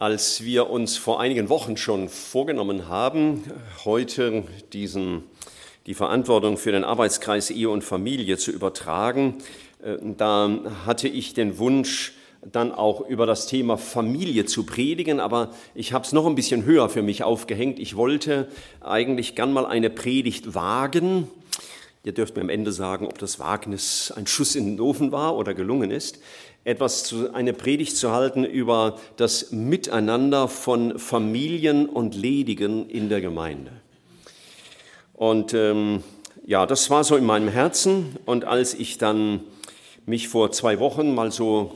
Als wir uns vor einigen Wochen schon vorgenommen haben, heute diesen, die Verantwortung für den Arbeitskreis Ehe und Familie zu übertragen, äh, da hatte ich den Wunsch, dann auch über das Thema Familie zu predigen, aber ich habe es noch ein bisschen höher für mich aufgehängt. Ich wollte eigentlich gern mal eine Predigt wagen. Ihr dürft mir am Ende sagen, ob das Wagnis ein Schuss in den Ofen war oder gelungen ist etwas zu, eine Predigt zu halten über das Miteinander von Familien und Ledigen in der Gemeinde. Und ähm, ja, das war so in meinem Herzen. Und als ich dann mich vor zwei Wochen mal so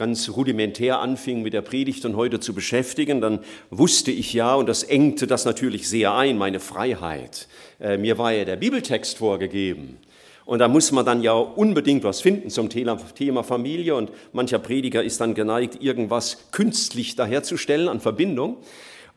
ganz rudimentär anfing mit der Predigt und heute zu beschäftigen, dann wusste ich ja, und das engte das natürlich sehr ein, meine Freiheit. Äh, mir war ja der Bibeltext vorgegeben. Und da muss man dann ja unbedingt was finden zum Thema Familie. Und mancher Prediger ist dann geneigt, irgendwas künstlich daherzustellen an Verbindung.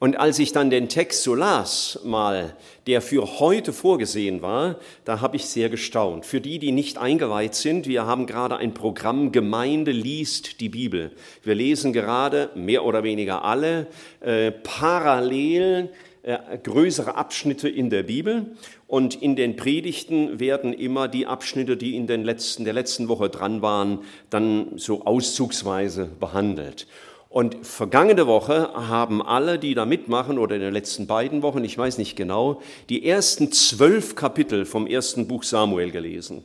Und als ich dann den Text so las, mal, der für heute vorgesehen war, da habe ich sehr gestaunt. Für die, die nicht eingeweiht sind, wir haben gerade ein Programm Gemeinde liest die Bibel. Wir lesen gerade, mehr oder weniger alle, äh, parallel äh, größere Abschnitte in der Bibel und in den Predigten werden immer die Abschnitte, die in den letzten, der letzten Woche dran waren, dann so auszugsweise behandelt. Und vergangene Woche haben alle, die da mitmachen, oder in den letzten beiden Wochen, ich weiß nicht genau, die ersten zwölf Kapitel vom ersten Buch Samuel gelesen.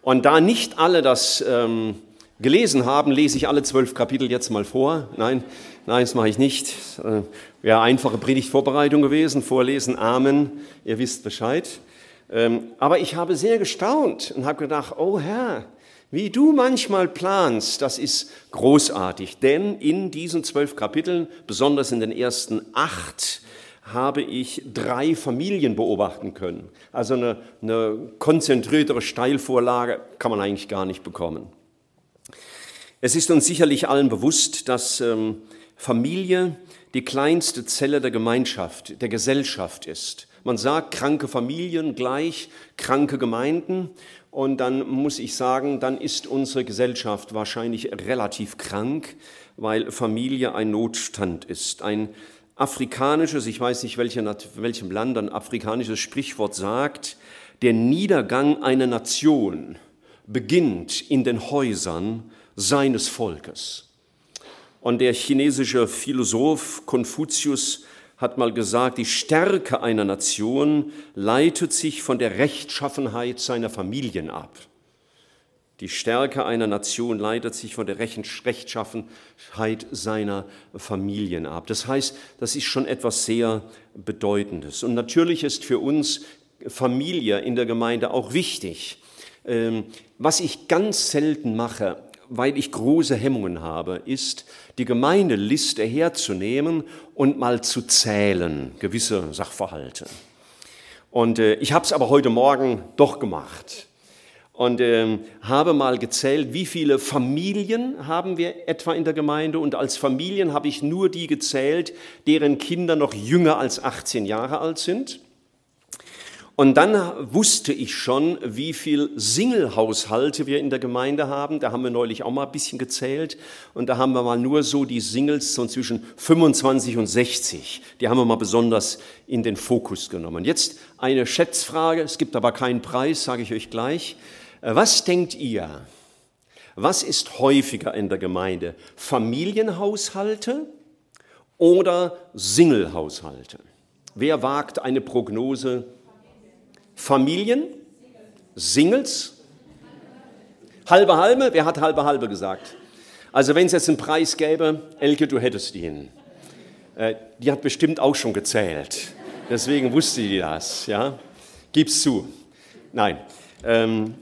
Und da nicht alle das ähm, gelesen haben, lese ich alle zwölf Kapitel jetzt mal vor. Nein, nein, das mache ich nicht. Äh, Wäre einfache Predigtvorbereitung gewesen, vorlesen, Amen, ihr wisst Bescheid. Ähm, aber ich habe sehr gestaunt und habe gedacht, oh Herr, wie du manchmal planst, das ist großartig. Denn in diesen zwölf Kapiteln, besonders in den ersten acht, habe ich drei Familien beobachten können. Also eine, eine konzentriertere Steilvorlage kann man eigentlich gar nicht bekommen. Es ist uns sicherlich allen bewusst, dass ähm, Familie die kleinste Zelle der Gemeinschaft, der Gesellschaft ist. Man sagt kranke Familien gleich kranke Gemeinden und dann muss ich sagen, dann ist unsere Gesellschaft wahrscheinlich relativ krank, weil Familie ein Notstand ist. Ein afrikanisches, ich weiß nicht welchem Land, ein afrikanisches Sprichwort sagt, der Niedergang einer Nation beginnt in den Häusern seines Volkes. Und der chinesische Philosoph Konfuzius hat mal gesagt, die Stärke einer Nation leitet sich von der Rechtschaffenheit seiner Familien ab. Die Stärke einer Nation leitet sich von der Rechtschaffenheit seiner Familien ab. Das heißt, das ist schon etwas sehr Bedeutendes. Und natürlich ist für uns Familie in der Gemeinde auch wichtig. Ähm, was ich ganz selten mache, weil ich große Hemmungen habe, ist, die Gemeindeliste herzunehmen und mal zu zählen, gewisse Sachverhalte. Und äh, ich habe es aber heute Morgen doch gemacht und äh, habe mal gezählt, wie viele Familien haben wir etwa in der Gemeinde. Und als Familien habe ich nur die gezählt, deren Kinder noch jünger als 18 Jahre alt sind. Und dann wusste ich schon, wie viel Single-Haushalte wir in der Gemeinde haben. Da haben wir neulich auch mal ein bisschen gezählt. Und da haben wir mal nur so die Singles so zwischen 25 und 60. Die haben wir mal besonders in den Fokus genommen. Jetzt eine Schätzfrage. Es gibt aber keinen Preis, sage ich euch gleich. Äh, was denkt ihr? Was ist häufiger in der Gemeinde? Familienhaushalte oder Single-Haushalte? Wer wagt eine Prognose? Familien, Singles, halbe halbe, wer hat halbe halbe gesagt? Also wenn es jetzt einen Preis gäbe, Elke, du hättest ihn. Äh, die hat bestimmt auch schon gezählt. Deswegen wusste die das. Ja? Gib's zu. Nein. Ähm,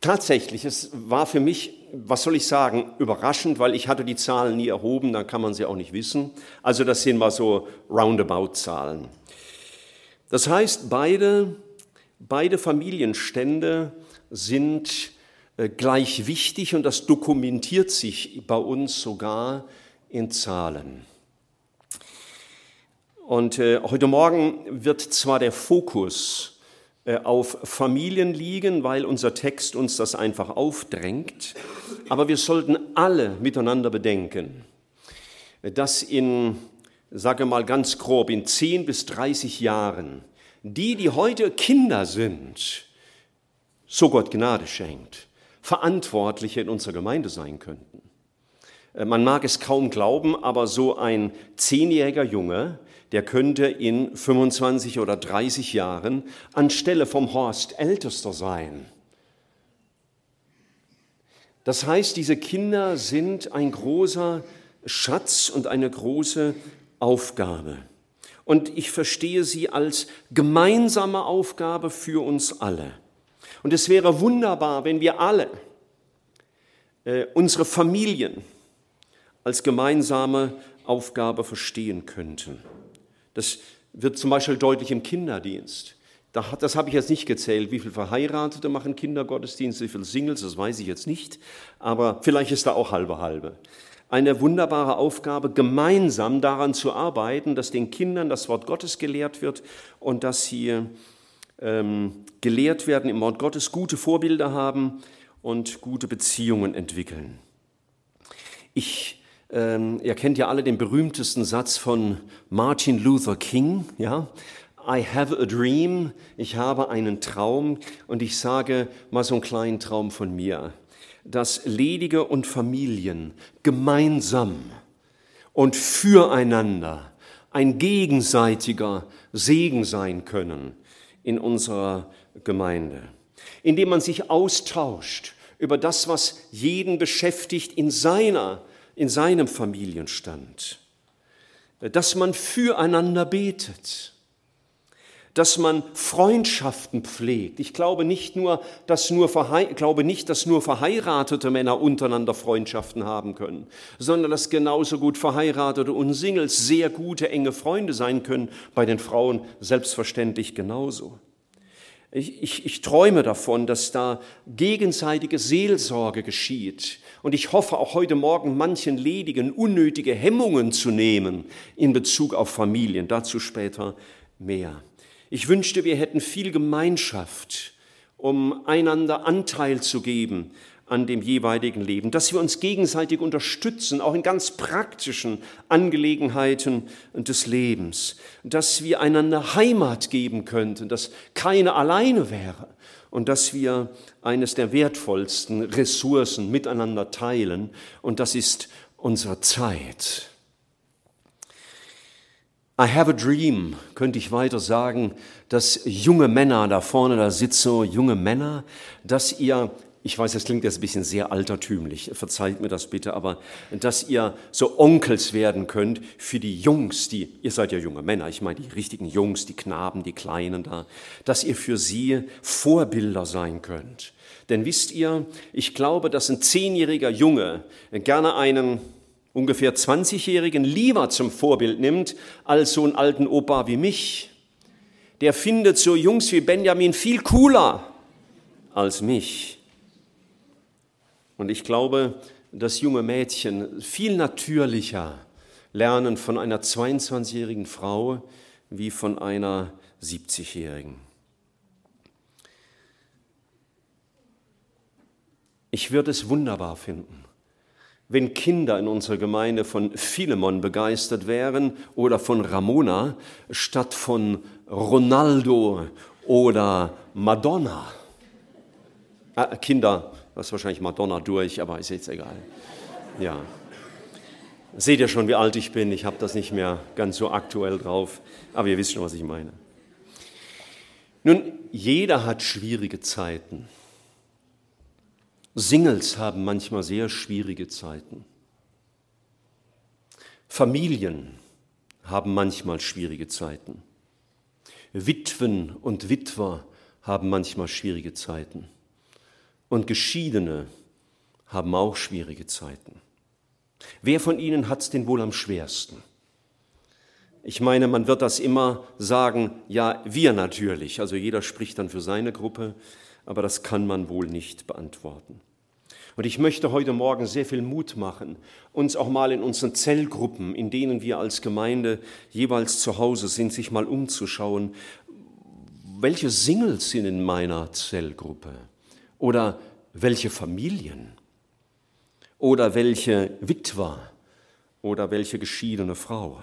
tatsächlich, es war für mich, was soll ich sagen, überraschend, weil ich hatte die Zahlen nie erhoben, dann kann man sie auch nicht wissen. Also das sind mal so Roundabout-Zahlen. Das heißt, beide, beide Familienstände sind äh, gleich wichtig und das dokumentiert sich bei uns sogar in Zahlen. Und äh, heute Morgen wird zwar der Fokus äh, auf Familien liegen, weil unser Text uns das einfach aufdrängt, aber wir sollten alle miteinander bedenken, dass in, sage mal ganz grob, in 10 bis 30 Jahren die, die heute Kinder sind, so Gott Gnade schenkt, Verantwortliche in unserer Gemeinde sein könnten. Äh, man mag es kaum glauben, aber so ein zehnjähriger Junge, der könnte in 25 oder 30 Jahren anstelle vom Horst Ältester sein. Das heißt, diese Kinder sind ein großer Schatz und eine große Aufgabe. Und ich verstehe sie als gemeinsame Aufgabe für uns alle. Und es wäre wunderbar, wenn wir alle äh, unsere Familien als gemeinsame Aufgabe verstehen könnten. Das wird zum Beispiel deutlich im Kinderdienst. Das habe ich jetzt nicht gezählt, wie viele Verheiratete machen Kindergottesdienste, wie viele Singles, das weiß ich jetzt nicht, aber vielleicht ist da auch halbe halbe. Eine wunderbare Aufgabe, gemeinsam daran zu arbeiten, dass den Kindern das Wort Gottes gelehrt wird und dass sie ähm, gelehrt werden im Wort Gottes, gute Vorbilder haben und gute Beziehungen entwickeln. Ich ähm, ihr kennt ja alle den berühmtesten Satz von Martin Luther King, ja? I have a dream, ich habe einen Traum und ich sage mal so einen kleinen Traum von mir, dass Ledige und Familien gemeinsam und füreinander ein gegenseitiger Segen sein können in unserer Gemeinde, indem man sich austauscht über das, was jeden beschäftigt in seiner in seinem Familienstand, dass man füreinander betet, dass man Freundschaften pflegt. Ich glaube nicht nur, dass nur, glaube nicht, dass nur verheiratete Männer untereinander Freundschaften haben können, sondern dass genauso gut verheiratete und Singles sehr gute, enge Freunde sein können, bei den Frauen selbstverständlich genauso. Ich, ich, ich träume davon, dass da gegenseitige Seelsorge geschieht. Und ich hoffe auch heute Morgen manchen Ledigen unnötige Hemmungen zu nehmen in Bezug auf Familien. Dazu später mehr. Ich wünschte, wir hätten viel Gemeinschaft, um einander Anteil zu geben an dem jeweiligen Leben, dass wir uns gegenseitig unterstützen, auch in ganz praktischen Angelegenheiten des Lebens, dass wir einander Heimat geben könnten, dass keiner alleine wäre. Und dass wir eines der wertvollsten Ressourcen miteinander teilen. Und das ist unsere Zeit. I have a dream, könnte ich weiter sagen, dass junge Männer, da vorne, da sitzen so junge Männer, dass ihr ich weiß, das klingt jetzt ein bisschen sehr altertümlich, verzeiht mir das bitte, aber dass ihr so Onkels werden könnt für die Jungs, die, ihr seid ja junge Männer, ich meine die richtigen Jungs, die Knaben, die Kleinen da, dass ihr für sie Vorbilder sein könnt. Denn wisst ihr, ich glaube, dass ein zehnjähriger Junge gerne einen ungefähr 20-Jährigen lieber zum Vorbild nimmt, als so einen alten Opa wie mich. Der findet so Jungs wie Benjamin viel cooler als mich. Und ich glaube, dass junge Mädchen viel natürlicher lernen von einer 22-jährigen Frau wie von einer 70-jährigen. Ich würde es wunderbar finden, wenn Kinder in unserer Gemeinde von Philemon begeistert wären oder von Ramona statt von Ronaldo oder Madonna. Ah, Kinder das ist wahrscheinlich Madonna durch, aber ist jetzt egal. Ja. Seht ihr schon, wie alt ich bin? Ich habe das nicht mehr ganz so aktuell drauf, aber ihr wisst schon, was ich meine. Nun, jeder hat schwierige Zeiten. Singles haben manchmal sehr schwierige Zeiten. Familien haben manchmal schwierige Zeiten. Witwen und Witwer haben manchmal schwierige Zeiten. Und Geschiedene haben auch schwierige Zeiten. Wer von ihnen hat es denn wohl am schwersten? Ich meine, man wird das immer sagen, ja, wir natürlich. Also jeder spricht dann für seine Gruppe, aber das kann man wohl nicht beantworten. Und ich möchte heute Morgen sehr viel Mut machen, uns auch mal in unseren Zellgruppen, in denen wir als Gemeinde jeweils zu Hause sind, sich mal umzuschauen, welche Singles sind in meiner Zellgruppe? Oder welche Familien? Oder welche Witwer? oder welche geschiedene Frau.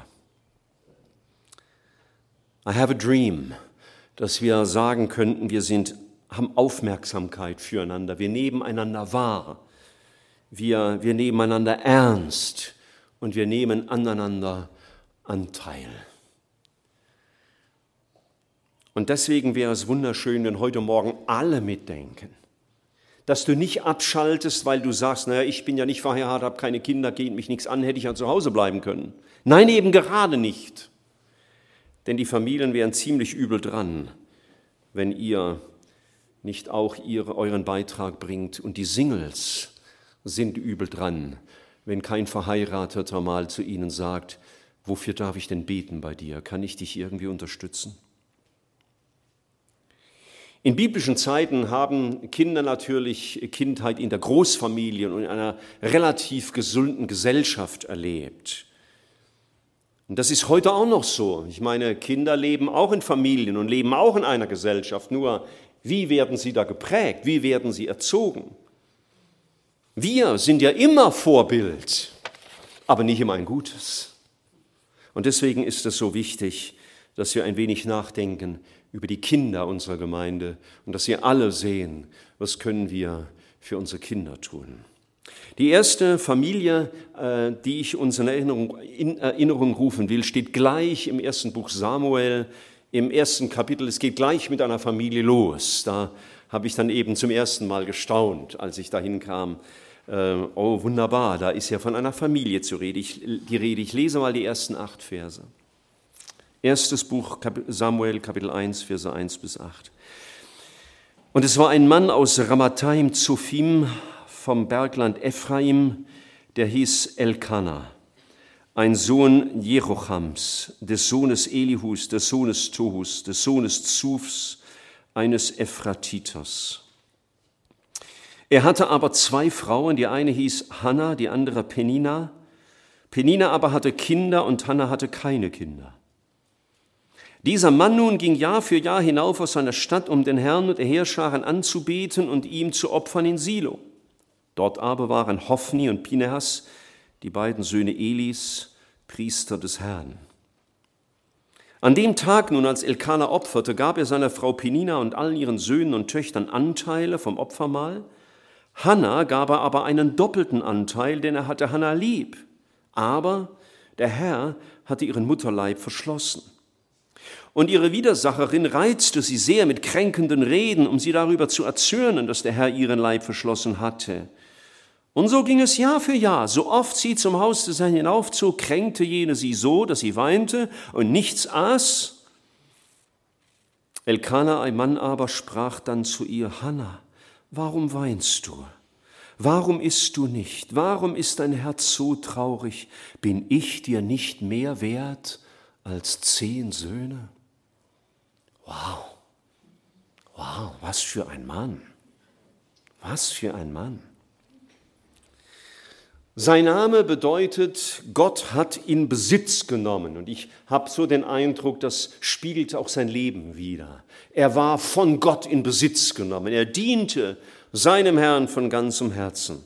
I have a dream, dass wir sagen könnten, wir sind, haben Aufmerksamkeit füreinander, wir nehmen einander wahr, wir, wir nehmen einander ernst und wir nehmen aneinander Anteil. Und deswegen wäre es wunderschön, wenn heute Morgen alle mitdenken. Dass du nicht abschaltest, weil du sagst, naja, ich bin ja nicht verheiratet, habe keine Kinder, geht mich nichts an, hätte ich ja zu Hause bleiben können. Nein, eben gerade nicht. Denn die Familien wären ziemlich übel dran, wenn ihr nicht auch ihre, euren Beitrag bringt. Und die Singles sind übel dran, wenn kein Verheirateter mal zu ihnen sagt, wofür darf ich denn beten bei dir? Kann ich dich irgendwie unterstützen? In biblischen Zeiten haben Kinder natürlich Kindheit in der Großfamilie und in einer relativ gesunden Gesellschaft erlebt. Und das ist heute auch noch so. Ich meine, Kinder leben auch in Familien und leben auch in einer Gesellschaft. Nur, wie werden sie da geprägt? Wie werden sie erzogen? Wir sind ja immer Vorbild, aber nicht immer ein gutes. Und deswegen ist es so wichtig, dass wir ein wenig nachdenken, über die Kinder unserer Gemeinde und dass sie alle sehen, was können wir für unsere Kinder tun. Die erste Familie, äh, die ich uns in Erinnerung, in Erinnerung rufen will, steht gleich im ersten Buch Samuel, im ersten Kapitel. Es geht gleich mit einer Familie los. Da habe ich dann eben zum ersten Mal gestaunt, als ich dahin kam. Äh, oh, wunderbar, da ist ja von einer Familie zu rede. Ich, die Rede. Ich lese mal die ersten acht Verse. Erstes Buch Samuel, Kapitel 1, Verse 1 bis 8. Und es war ein Mann aus Ramathaim Zophim vom Bergland Ephraim, der hieß Elkanah, ein Sohn Jerochams, des Sohnes Elihus, des Sohnes Tohus, des Sohnes Zufs, eines Ephratiters. Er hatte aber zwei Frauen, die eine hieß Hannah, die andere Penina. Penina aber hatte Kinder und Hannah hatte keine Kinder. Dieser Mann nun ging Jahr für Jahr hinauf aus seiner Stadt, um den Herrn und der Heerscharen anzubeten und ihm zu opfern in Silo. Dort aber waren Hophni und Pinehas, die beiden Söhne Elis, Priester des Herrn. An dem Tag nun, als Elkanah opferte, gab er seiner Frau Penina und allen ihren Söhnen und Töchtern Anteile vom Opfermahl. Hannah gab er aber einen doppelten Anteil, denn er hatte Hannah lieb. Aber der Herr hatte ihren Mutterleib verschlossen. Und ihre Widersacherin reizte sie sehr mit kränkenden Reden, um sie darüber zu erzürnen, dass der Herr ihren Leib verschlossen hatte. Und so ging es Jahr für Jahr. So oft sie zum Haus des Herrn hinaufzog, kränkte jene sie so, dass sie weinte und nichts aß. Elkanah, ein Mann aber, sprach dann zu ihr, Hannah, warum weinst du? Warum isst du nicht? Warum ist dein Herz so traurig? Bin ich dir nicht mehr wert als zehn Söhne? Wow, wow, was für ein Mann, was für ein Mann. Sein Name bedeutet, Gott hat in Besitz genommen. Und ich habe so den Eindruck, das spiegelt auch sein Leben wider. Er war von Gott in Besitz genommen. Er diente seinem Herrn von ganzem Herzen.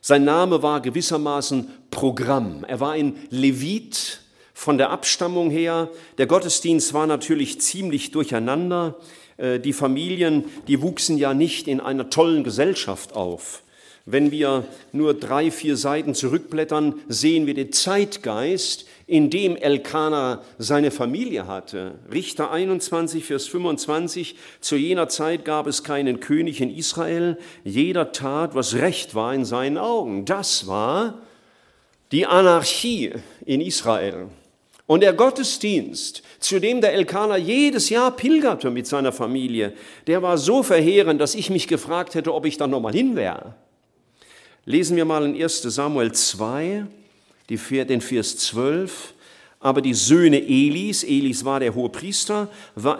Sein Name war gewissermaßen Programm. Er war ein Levit, von der Abstammung her. Der Gottesdienst war natürlich ziemlich durcheinander. Äh, die Familien, die wuchsen ja nicht in einer tollen Gesellschaft auf. Wenn wir nur drei, vier Seiten zurückblättern, sehen wir den Zeitgeist, in dem Elkanah seine Familie hatte. Richter 21, Vers 25, zu jener Zeit gab es keinen König in Israel, jeder tat, was recht war in seinen Augen. Das war die Anarchie in Israel. Und der Gottesdienst, zu dem der Elkaner jedes Jahr pilgerte mit seiner Familie, der war so verheerend, dass ich mich gefragt hätte, ob ich da nochmal hin wäre. Lesen wir mal in 1 Samuel 2, den Vers 12. Aber die Söhne Elis, Elis war der hohe Priester,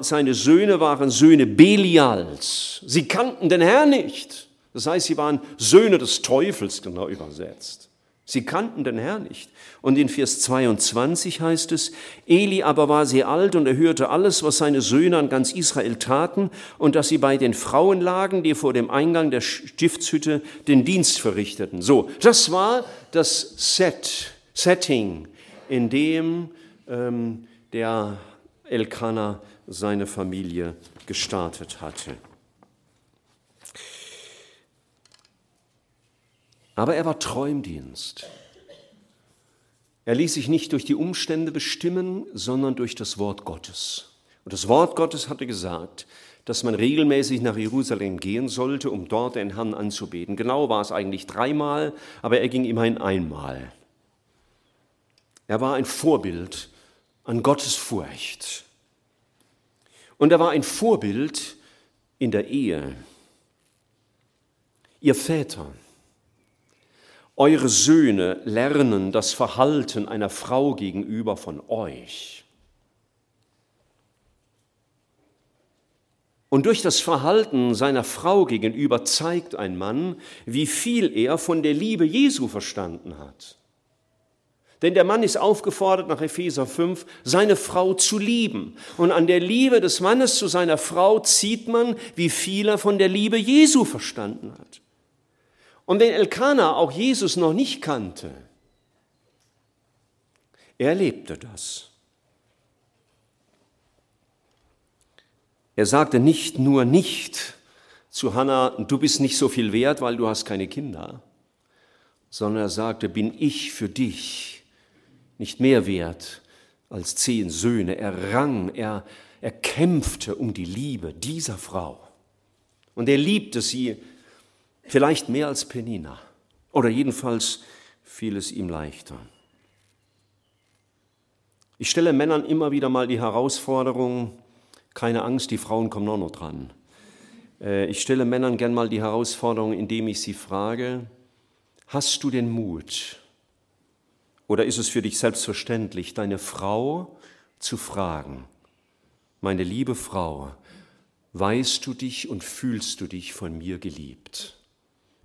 seine Söhne waren Söhne Belials. Sie kannten den Herrn nicht. Das heißt, sie waren Söhne des Teufels, genau übersetzt. Sie kannten den Herrn nicht. Und in Vers 22 heißt es, Eli aber war sehr alt und er hörte alles, was seine Söhne an ganz Israel taten und dass sie bei den Frauen lagen, die vor dem Eingang der Stiftshütte den Dienst verrichteten. So, das war das Set Setting, in dem ähm, der Elkanah seine Familie gestartet hatte. Aber er war treu im Dienst. Er ließ sich nicht durch die Umstände bestimmen, sondern durch das Wort Gottes. Und das Wort Gottes hatte gesagt, dass man regelmäßig nach Jerusalem gehen sollte, um dort den Herrn anzubeten. Genau war es eigentlich dreimal, aber er ging immerhin einmal. Er war ein Vorbild an Gottes Furcht. Und er war ein Vorbild in der Ehe. Ihr Väter, eure Söhne lernen das Verhalten einer Frau gegenüber von euch. Und durch das Verhalten seiner Frau gegenüber zeigt ein Mann, wie viel er von der Liebe Jesu verstanden hat. Denn der Mann ist aufgefordert, nach Epheser 5, seine Frau zu lieben. Und an der Liebe des Mannes zu seiner Frau zieht man, wie viel er von der Liebe Jesu verstanden hat. Und wenn Elkanah auch Jesus noch nicht kannte, er erlebte das. Er sagte nicht nur nicht zu Hannah, du bist nicht so viel wert, weil du hast keine Kinder, sondern er sagte, bin ich für dich nicht mehr wert als zehn Söhne. Er rang, er, er kämpfte um die Liebe dieser Frau. Und er liebte sie Vielleicht mehr als Penina. Oder jedenfalls fiel es ihm leichter. Ich stelle Männern immer wieder mal die Herausforderung, keine Angst, die Frauen kommen auch noch dran. Äh, ich stelle Männern gern mal die Herausforderung, indem ich sie frage, hast du den Mut oder ist es für dich selbstverständlich, deine Frau zu fragen, meine liebe Frau, weißt du dich und fühlst du dich von mir geliebt?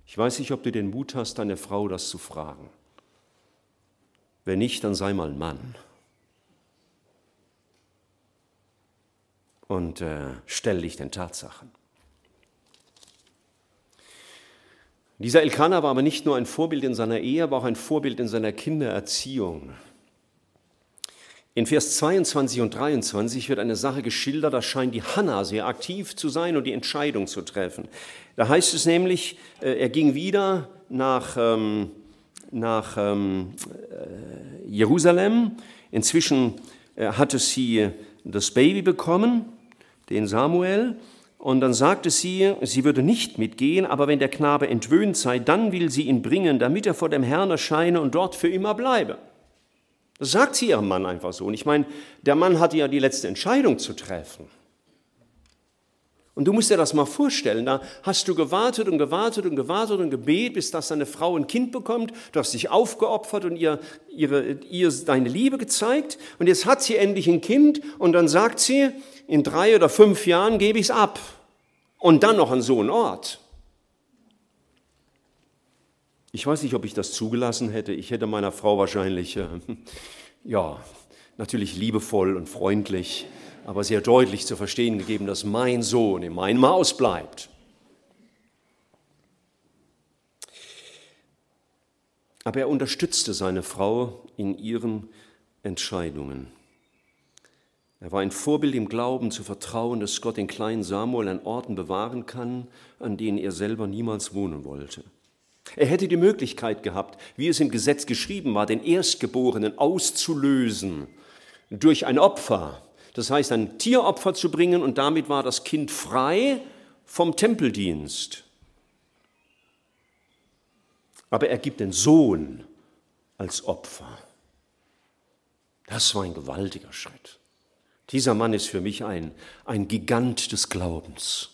Ich weiß nicht, ob du den Mut hast, deine Frau das zu fragen. Wenn nicht, dann sei mal ein Mann. Und äh, stell dich den Tatsachen. Dieser Elkanah war aber nicht nur ein Vorbild in seiner Ehe, aber auch ein Vorbild in seiner Kindererziehung. In Vers 22 und 23 wird eine Sache geschildert, da scheint die Hanna sehr aktiv zu sein und die Entscheidung zu treffen. Da heißt es nämlich, äh, er ging wieder nach, ähm, nach ähm, äh, Jerusalem. Inzwischen äh, hatte sie das Baby bekommen, den Samuel. Und dann sagte sie, sie würde nicht mitgehen, aber wenn der Knabe entwöhnt sei, dann will sie ihn bringen, damit er vor dem Herrn erscheine und dort für immer bleibe. Das sagt sie ihrem Mann einfach so. Und ich meine, der Mann hatte ja die letzte Entscheidung zu treffen. Und du musst dir das mal vorstellen, da hast du gewartet und gewartet und gewartet und gebetet, bis dass deine Frau ein Kind bekommt. Du hast dich aufgeopfert und ihr, ihre, ihr deine Liebe gezeigt. Und jetzt hat sie endlich ein Kind und dann sagt sie, in drei oder fünf Jahren gebe ich es ab. Und dann noch an so einen Ort. Ich weiß nicht, ob ich das zugelassen hätte. Ich hätte meiner Frau wahrscheinlich, äh, ja, natürlich liebevoll und freundlich, aber sehr deutlich zu verstehen gegeben, dass mein Sohn in meinem Haus bleibt. Aber er unterstützte seine Frau in ihren Entscheidungen. Er war ein Vorbild im Glauben zu vertrauen, dass Gott den kleinen Samuel an Orten bewahren kann, an denen er selber niemals wohnen wollte. Er hätte die Möglichkeit gehabt, wie es im Gesetz geschrieben war, den Erstgeborenen auszulösen durch ein Opfer, das heißt ein Tieropfer zu bringen und damit war das Kind frei vom Tempeldienst. Aber er gibt den Sohn als Opfer. Das war ein gewaltiger Schritt. Dieser Mann ist für mich ein, ein Gigant des Glaubens.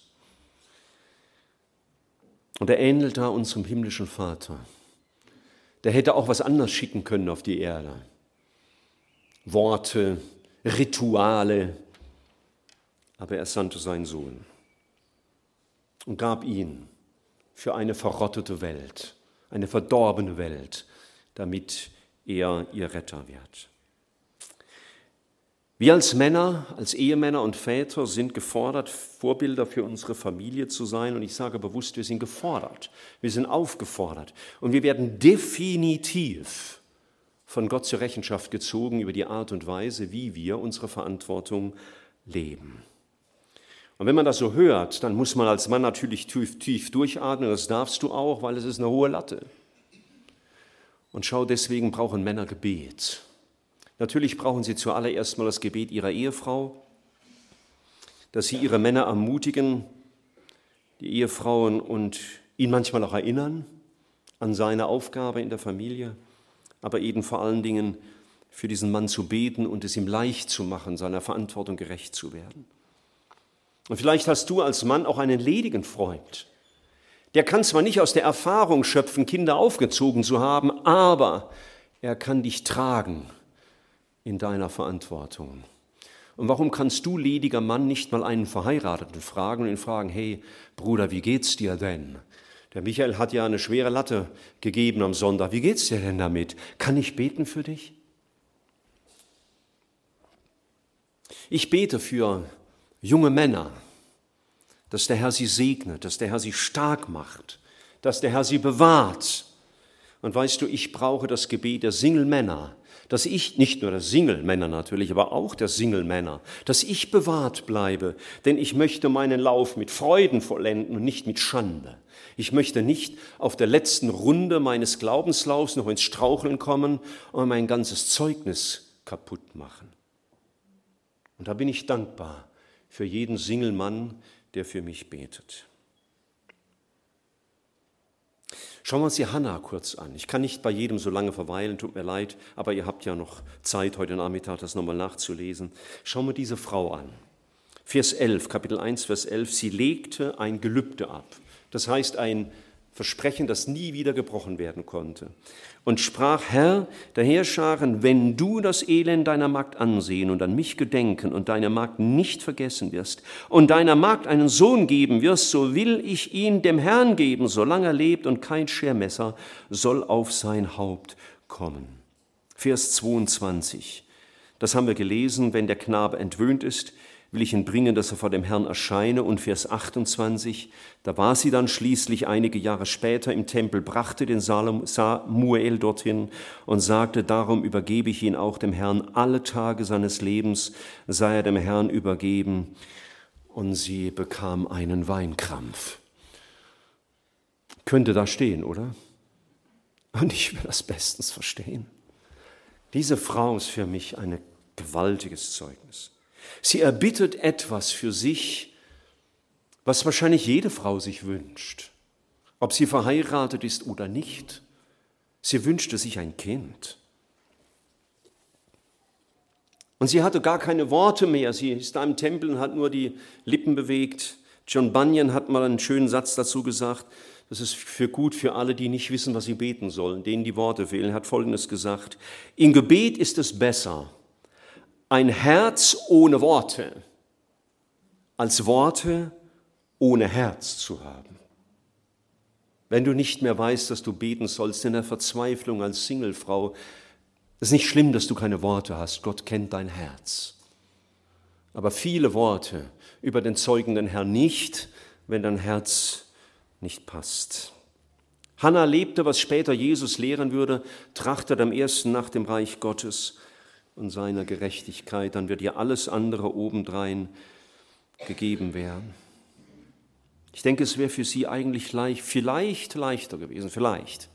Und er ähnelt da unserem himmlischen Vater. Der hätte auch was anderes schicken können auf die Erde. Worte, Rituale, aber er sandte seinen Sohn und gab ihn für eine verrottete Welt, eine verdorbene Welt, damit er ihr Retter wird. Wir als Männer, als Ehemänner und Väter sind gefordert, Vorbilder für unsere Familie zu sein. Und ich sage bewusst, wir sind gefordert, wir sind aufgefordert. Und wir werden definitiv von Gott zur Rechenschaft gezogen über die Art und Weise, wie wir unsere Verantwortung leben. Und wenn man das so hört, dann muss man als Mann natürlich tief, tief durchatmen, das darfst du auch, weil es ist eine hohe Latte. Und schau, deswegen brauchen Männer Gebet. Natürlich brauchen sie zuallererst mal das Gebet ihrer Ehefrau, dass sie ihre Männer ermutigen, die Ehefrauen und ihn manchmal auch erinnern an seine Aufgabe in der Familie, aber eben vor allen Dingen für diesen Mann zu beten und es ihm leicht zu machen, seiner Verantwortung gerecht zu werden. Und vielleicht hast du als Mann auch einen ledigen Freund. Der kann zwar nicht aus der Erfahrung schöpfen, Kinder aufgezogen zu haben, aber er kann dich tragen in deiner Verantwortung. Und warum kannst du, lediger Mann, nicht mal einen Verheirateten fragen und ihn fragen, hey Bruder, wie geht's dir denn? Der Michael hat ja eine schwere Latte gegeben am Sonntag. Wie geht's dir denn damit? Kann ich beten für dich? Ich bete für junge Männer, dass der Herr sie segnet, dass der Herr sie stark macht, dass der Herr sie bewahrt. Und weißt du, ich brauche das Gebet der Single-Männer, dass ich, nicht nur der Single-Männer natürlich, aber auch der Single-Männer, dass ich bewahrt bleibe, denn ich möchte meinen Lauf mit Freuden vollenden und nicht mit Schande. Ich möchte nicht auf der letzten Runde meines Glaubenslaufs noch ins Straucheln kommen und mein ganzes Zeugnis kaputt machen. Und da bin ich dankbar für jeden Single-Mann, der für mich betet. Schauen wir uns die Hannah kurz an. Ich kann nicht bei jedem so lange verweilen, tut mir leid, aber ihr habt ja noch Zeit heute Nachmittag, das nochmal nachzulesen. Schauen wir diese Frau an. Vers 11, Kapitel 1, Vers 11. Sie legte ein Gelübde ab. Das heißt ein Versprechen, das nie wieder gebrochen werden konnte. Und sprach, Herr der Heerscharen, wenn du das Elend deiner Magd ansehen und an mich gedenken und deine Magd nicht vergessen wirst und deiner Magd einen Sohn geben wirst, so will ich ihn dem Herrn geben, solange er lebt und kein Schermesser soll auf sein Haupt kommen. Vers 22. Das haben wir gelesen, wenn der Knabe entwöhnt ist, will ich ihn bringen, dass er vor dem Herrn erscheine. Und Vers 28, da war sie dann schließlich einige Jahre später im Tempel, brachte den Samuel dorthin und sagte, darum übergebe ich ihn auch dem Herrn alle Tage seines Lebens, sei er dem Herrn übergeben. Und sie bekam einen Weinkrampf. Könnte da stehen, oder? Und ich will das bestens verstehen. Diese Frau ist für mich ein gewaltiges Zeugnis. Sie erbittet etwas für sich, was wahrscheinlich jede Frau sich wünscht, ob sie verheiratet ist oder nicht. Sie wünschte sich ein Kind. Und sie hatte gar keine Worte mehr. Sie ist da im Tempel und hat nur die Lippen bewegt. John Bunyan hat mal einen schönen Satz dazu gesagt. Das ist für gut für alle, die nicht wissen, was sie beten sollen, denen die Worte fehlen. Er hat Folgendes gesagt. In Gebet ist es besser, ein Herz ohne Worte als Worte ohne Herz zu haben. Wenn du nicht mehr weißt, dass du beten sollst in der Verzweiflung als Singlefrau, ist nicht schlimm, dass du keine Worte hast. Gott kennt dein Herz. Aber viele Worte über den zeugenden Herrn nicht, wenn dein Herz nicht passt. Hannah lebte, was später Jesus lehren würde, trachtet am ersten nach dem Reich Gottes und seiner Gerechtigkeit, dann wird ihr alles andere obendrein gegeben werden. Ich denke, es wäre für sie eigentlich leicht, vielleicht leichter gewesen, vielleicht.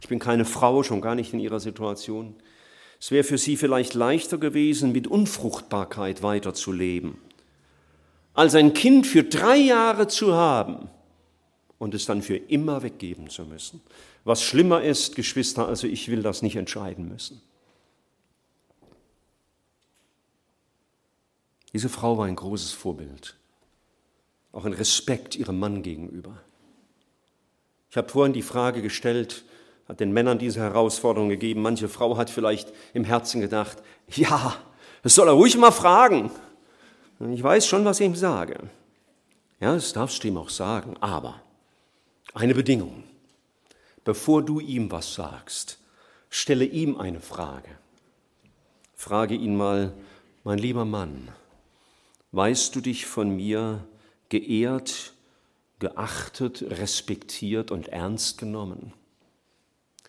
Ich bin keine Frau, schon gar nicht in ihrer Situation. Es wäre für sie vielleicht leichter gewesen, mit Unfruchtbarkeit weiterzuleben, als ein Kind für drei Jahre zu haben und es dann für immer weggeben zu müssen. Was schlimmer ist, Geschwister, also ich will das nicht entscheiden müssen. Diese Frau war ein großes Vorbild, auch ein Respekt ihrem Mann gegenüber. Ich habe vorhin die Frage gestellt, hat den Männern diese Herausforderung gegeben. Manche Frau hat vielleicht im Herzen gedacht, ja, das soll er ruhig mal fragen. Ich weiß schon, was ich ihm sage. Ja, das darfst du ihm auch sagen, aber eine Bedingung. Bevor du ihm was sagst, stelle ihm eine Frage. Frage ihn mal, mein lieber Mann, weißt du dich von mir geehrt, geachtet, respektiert und ernst genommen?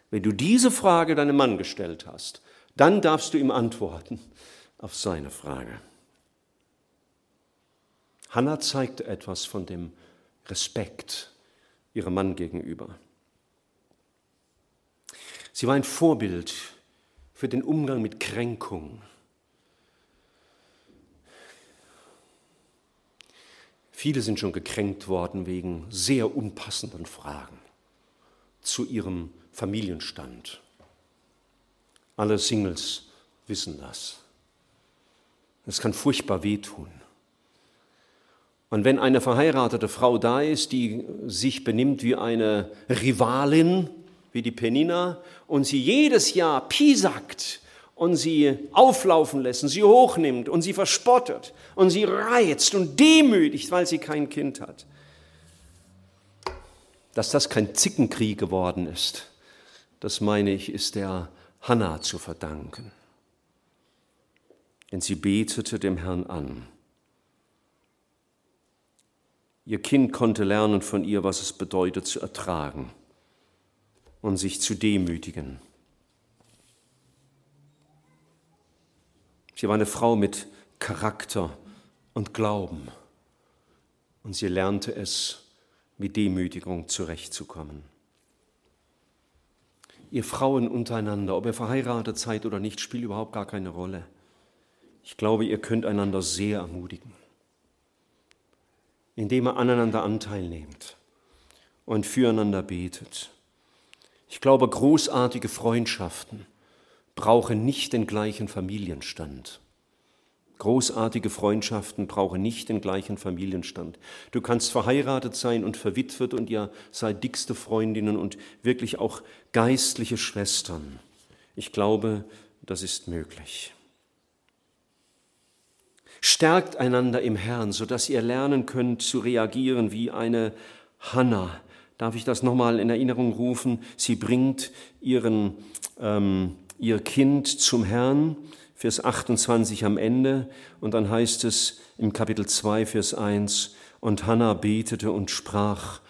Wenn du diese Frage deinem Mann gestellt hast, Dann darfst du ihm antworten auf seine Frage. Hannah zeigte etwas von dem Respekt ihrem Mann gegenüber. Sie war ein Vorbild für den Umgang mit Kränkung. Viele sind schon gekränkt worden wegen sehr unpassenden Fragen zu ihrem Familienstand. Alle Singles wissen das. Es kann furchtbar wehtun. Und wenn eine verheiratete Frau da ist, die sich benimmt wie eine Rivalin, wie die Penina, und sie jedes Jahr piesackt und sie auflaufen lässt und sie hochnimmt und sie verspottet und sie reizt und demütigt, weil sie kein Kind hat, dass das kein Zickenkrieg geworden ist, das meine ich, ist der Hannah zu verdanken. Denn sie betete dem Herrn an. Ihr Kind konnte lernen von ihr, was es bedeutet zu ertragen und sich zu demütigen. Sie war eine Frau mit Charakter und Glauben und sie lernte es, mit Demütigung zurechtzukommen. Ihr Frauen untereinander, ob ihr verheiratet seid oder nicht, spielt überhaupt gar keine Rolle. Ich glaube, ihr könnt einander sehr ermutigen indem er aneinander Anteil nehmt und füreinander betet. Ich glaube, großartige Freundschaften brauchen nicht den gleichen Familienstand. Großartige Freundschaften brauchen nicht den gleichen Familienstand. Du kannst verheiratet sein und verwitwet und ihr seid dickste Freundinnen und wirklich auch geistliche Schwestern. Ich glaube, das ist möglich. Stärkt einander im Herrn, sodass ihr lernen könnt zu reagieren wie eine Hanna. Darf ich das nochmal in Erinnerung rufen? Sie bringt ihren, ähm, ihr Kind zum Herrn, Vers 28 am Ende, und dann heißt es im Kapitel 2, Vers 1, und Hannah betete und sprach,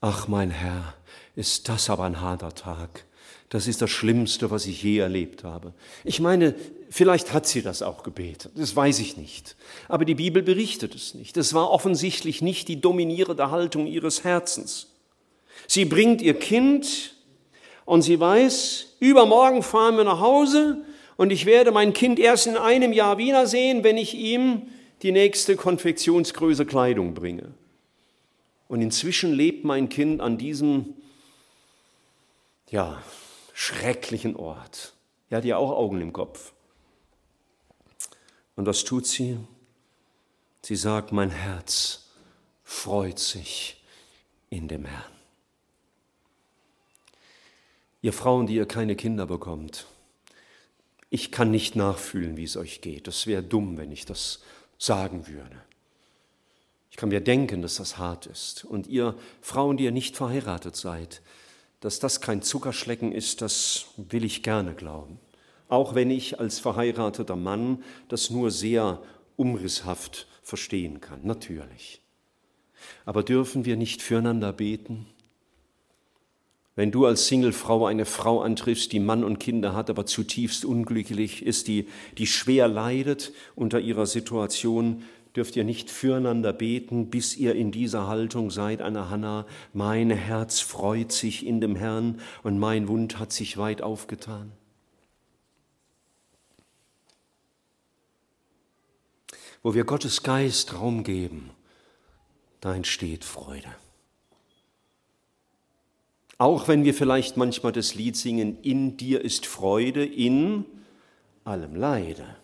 ach mein Herr, ist das aber ein harter Tag. Das ist das Schlimmste, was ich je erlebt habe. Ich meine, vielleicht hat sie das auch gebetet, das weiß ich nicht. Aber die Bibel berichtet es nicht. Es war offensichtlich nicht die dominierende Haltung ihres Herzens. Sie bringt ihr Kind und sie weiß, übermorgen fahren wir nach Hause und ich werde mein Kind erst in einem Jahr wiedersehen, wenn ich ihm die nächste Konfektionsgröße Kleidung bringe. Und inzwischen lebt mein Kind an diesem, ja, schrecklichen Ort. Er hat ja auch Augen im Kopf. Und was tut sie? Sie sagt, mein Herz freut sich in dem Herrn. Ihr Frauen, die ihr keine Kinder bekommt, ich kann nicht nachfühlen, wie es euch geht. Es wäre dumm, wenn ich das sagen würde. Ich kann mir denken, dass das hart ist. Und ihr Frauen, die ihr nicht verheiratet seid, dass das kein Zuckerschlecken ist, das will ich gerne glauben. Auch wenn ich als verheirateter Mann das nur sehr umrisshaft verstehen kann, natürlich. Aber dürfen wir nicht füreinander beten? Wenn du als Singlefrau eine Frau antriffst, die Mann und Kinder hat, aber zutiefst unglücklich ist, die, die schwer leidet unter ihrer Situation, dürft ihr nicht füreinander beten, bis ihr in dieser Haltung seid, Anna Hanna, mein Herz freut sich in dem Herrn und mein Wund hat sich weit aufgetan. Wo wir Gottes Geist Raum geben, da entsteht Freude. Auch wenn wir vielleicht manchmal das Lied singen, in dir ist Freude, in allem Leide.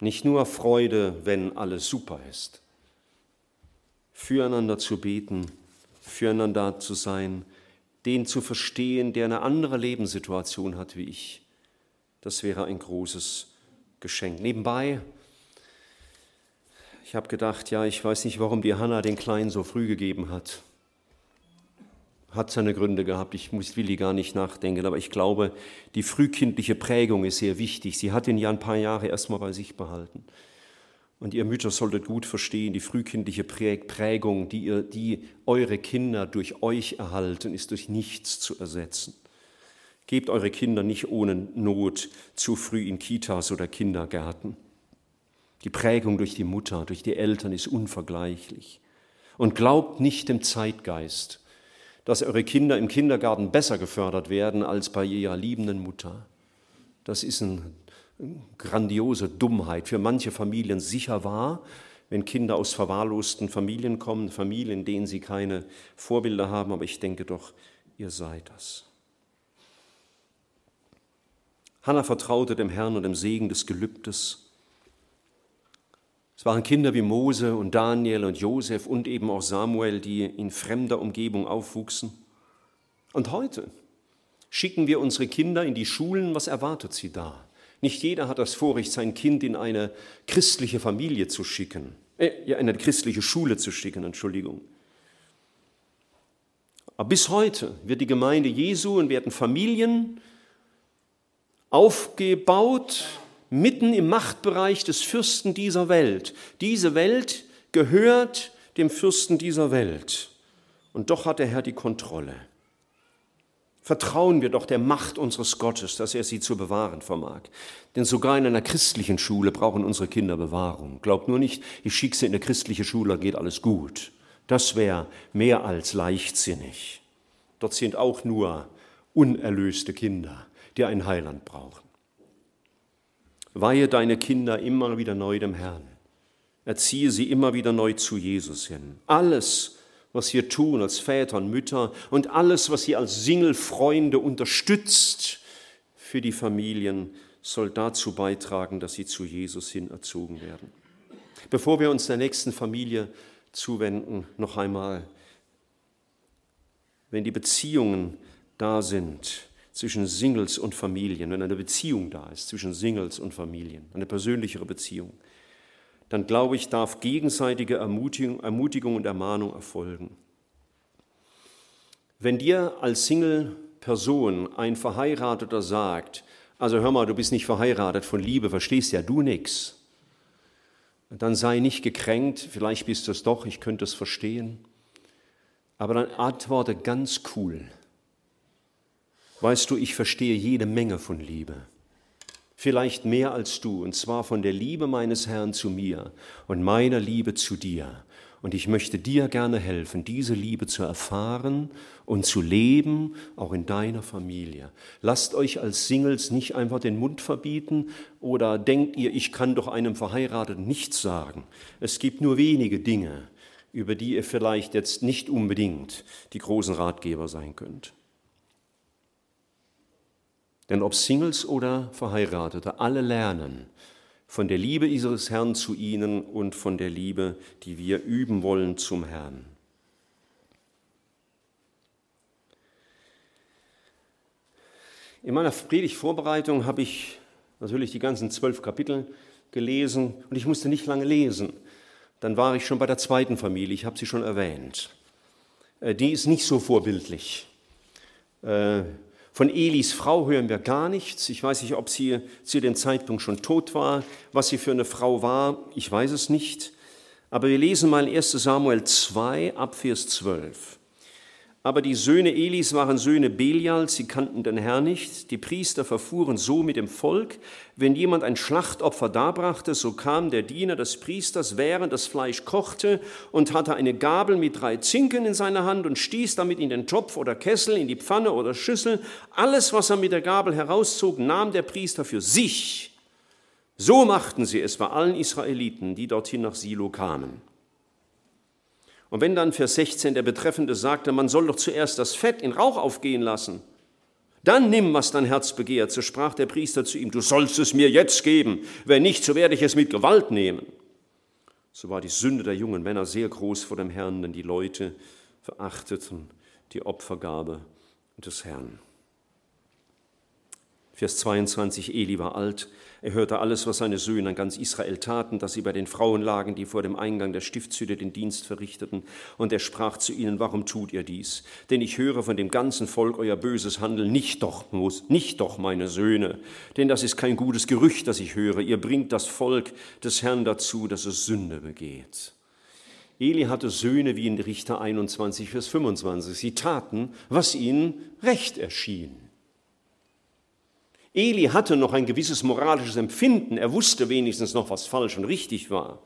Nicht nur Freude, wenn alles super ist. Füreinander zu beten, füreinander zu sein, den zu verstehen, der eine andere Lebenssituation hat wie ich. Das wäre ein großes Geschenk. Nebenbei, ich habe gedacht, ja, ich weiß nicht, warum die Hanna den Kleinen so früh gegeben hat hat seine Gründe gehabt. Ich muss, will die gar nicht nachdenken, aber ich glaube, die frühkindliche Prägung ist sehr wichtig. Sie hat ihn ja ein paar Jahre erstmal bei sich behalten. Und ihr Mütter solltet gut verstehen, die frühkindliche Prägung, die, ihr, die eure Kinder durch euch erhalten, ist durch nichts zu ersetzen. Gebt eure Kinder nicht ohne Not zu früh in Kitas oder Kindergärten. Die Prägung durch die Mutter, durch die Eltern ist unvergleichlich. Und glaubt nicht dem Zeitgeist, dass eure Kinder im Kindergarten besser gefördert werden als bei ihrer liebenden Mutter. Das ist eine grandiose Dummheit, für manche Familien sicher wahr, wenn Kinder aus verwahrlosten Familien kommen, Familien, in denen sie keine Vorbilder haben, aber ich denke doch, ihr seid das. Hannah vertraute dem Herrn und dem Segen des Gelübdes. Es waren Kinder wie Mose und Daniel und Josef und eben auch Samuel, die in fremder Umgebung aufwuchsen. Und heute schicken wir unsere Kinder in die Schulen. Was erwartet sie da? Nicht jeder hat das Vorrecht, sein Kind in eine christliche Familie zu schicken, äh, ja, in eine christliche Schule zu schicken, Entschuldigung. Aber bis heute wird die Gemeinde Jesu und werden Familien aufgebaut mitten im Machtbereich des Fürsten dieser Welt. Diese Welt gehört dem Fürsten dieser Welt. Und doch hat der Herr die Kontrolle. Vertrauen wir doch der Macht unseres Gottes, dass er sie zu bewahren vermag. Denn sogar in einer christlichen Schule brauchen unsere Kinder Bewahrung. Glaubt nur nicht, ich schicke sie in eine christliche Schule, geht alles gut. Das wäre mehr als leichtsinnig. Dort sind auch nur unerlöste Kinder die ein Heiland brauchen. Weihe deine Kinder immer wieder neu dem Herrn. Erziehe sie immer wieder neu zu Jesus hin. Alles, was wir tun als Väter und Mütter und alles, was ihr als Single-Freunde unterstützt für die Familien, soll dazu beitragen, dass sie zu Jesus hin erzogen werden. Bevor wir uns der nächsten Familie zuwenden, noch einmal, wenn die Beziehungen da sind, zwischen Singles und Familien, wenn eine Beziehung da ist zwischen Singles und Familien, eine persönlichere Beziehung, dann glaube ich, darf gegenseitige Ermutigung, Ermutigung und Ermahnung erfolgen. Wenn dir als Single-Person ein Verheirateter sagt, also hör mal, du bist nicht verheiratet, von Liebe verstehst ja du nichts, dann sei nicht gekränkt, vielleicht bist du es doch, ich könnte es verstehen, aber dann antworte ganz cool Weißt du, ich verstehe jede Menge von Liebe. Vielleicht mehr als du, und zwar von der Liebe meines Herrn zu mir und meiner Liebe zu dir. Und ich möchte dir gerne helfen, diese Liebe zu erfahren und zu leben, auch in deiner Familie. Lasst euch als Singles nicht einfach den Mund verbieten oder denkt ihr, ich kann doch einem Verheirateten nichts sagen. Es gibt nur wenige Dinge, über die ihr vielleicht jetzt nicht unbedingt die großen Ratgeber sein könnt. Denn ob Singles oder Verheiratete, alle lernen von der Liebe ihres Herrn zu ihnen und von der Liebe, die wir üben wollen zum Herrn. In meiner Predigtvorbereitung habe ich natürlich die ganzen zwölf Kapitel gelesen und ich musste nicht lange lesen. Dann war ich schon bei der zweiten Familie, ich habe sie schon erwähnt. Äh, die ist nicht so vorbildlich. Von Elis Frau hören wir gar nichts. Ich weiß nicht, ob sie zu dem Zeitpunkt schon tot war, was sie für eine Frau war. Ich weiß es nicht. Aber wir lesen mal 1 Samuel 2 ab Vers 12. Aber die Söhne Elis waren Söhne Belials, sie kannten den Herrn nicht. Die Priester verfuhren so mit dem Volk, wenn jemand ein Schlachtopfer darbrachte, so kam der Diener des Priesters, während das Fleisch kochte, und hatte eine Gabel mit drei Zinken in seiner Hand und stieß damit in den Topf oder Kessel, in die Pfanne oder Schüssel. Alles, was er mit der Gabel herauszog, nahm der Priester für sich. So machten sie es bei allen Israeliten, die dorthin nach Silo kamen. Und wenn dann Vers 16 der Betreffende sagte, man soll doch zuerst das Fett in Rauch aufgehen lassen, dann nimm, was dein Herz begehrt, so sprach der Priester zu ihm, du sollst es mir jetzt geben, wenn nicht, so werde ich es mit Gewalt nehmen. So war die Sünde der jungen Männer sehr groß vor dem Herrn, denn die Leute verachteten die Opfergabe des Herrn. Vers 22, Eli war alt, er hörte alles, was seine Söhne an ganz Israel taten, dass sie bei den Frauen lagen, die vor dem Eingang der Stiftshütte den Dienst verrichteten. Und er sprach zu ihnen, warum tut ihr dies? Denn ich höre von dem ganzen Volk euer böses Handeln, nicht doch, nicht doch, meine Söhne. Denn das ist kein gutes Gerücht, das ich höre. Ihr bringt das Volk des Herrn dazu, dass es Sünde begeht. Eli hatte Söhne wie in Richter 21, Vers 25. Sie taten, was ihnen recht erschien. Eli hatte noch ein gewisses moralisches Empfinden. Er wusste wenigstens noch, was falsch und richtig war.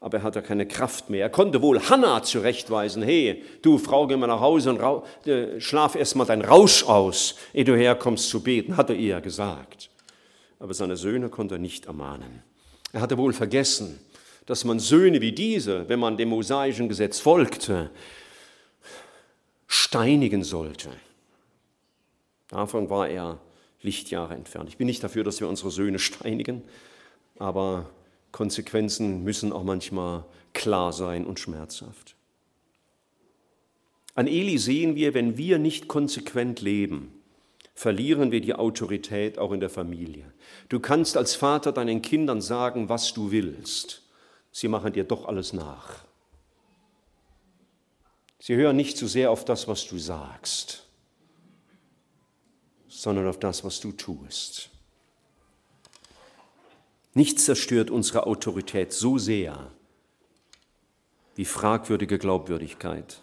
Aber er hatte keine Kraft mehr. Er konnte wohl Hannah zurechtweisen. Hey, du Frau, geh mal nach Hause und äh, schlaf erst mal deinen Rausch aus, ehe du herkommst zu beten, hat er ihr gesagt. Aber seine Söhne konnte er nicht ermahnen. Er hatte wohl vergessen, dass man Söhne wie diese, wenn man dem mosaischen Gesetz folgte, steinigen sollte. Davon war er Lichtjahre entfernt. Ich bin nicht dafür, dass wir unsere Söhne steinigen, aber Konsequenzen müssen auch manchmal klar sein und schmerzhaft. An Eli sehen wir, wenn wir nicht konsequent leben, verlieren wir die Autorität auch in der Familie. Du kannst als Vater deinen Kindern sagen, was du willst. Sie machen dir doch alles nach. Sie hören nicht so sehr auf das, was du sagst sondern auf das, was du tust. Nichts zerstört unsere Autorität so sehr wie fragwürdige Glaubwürdigkeit.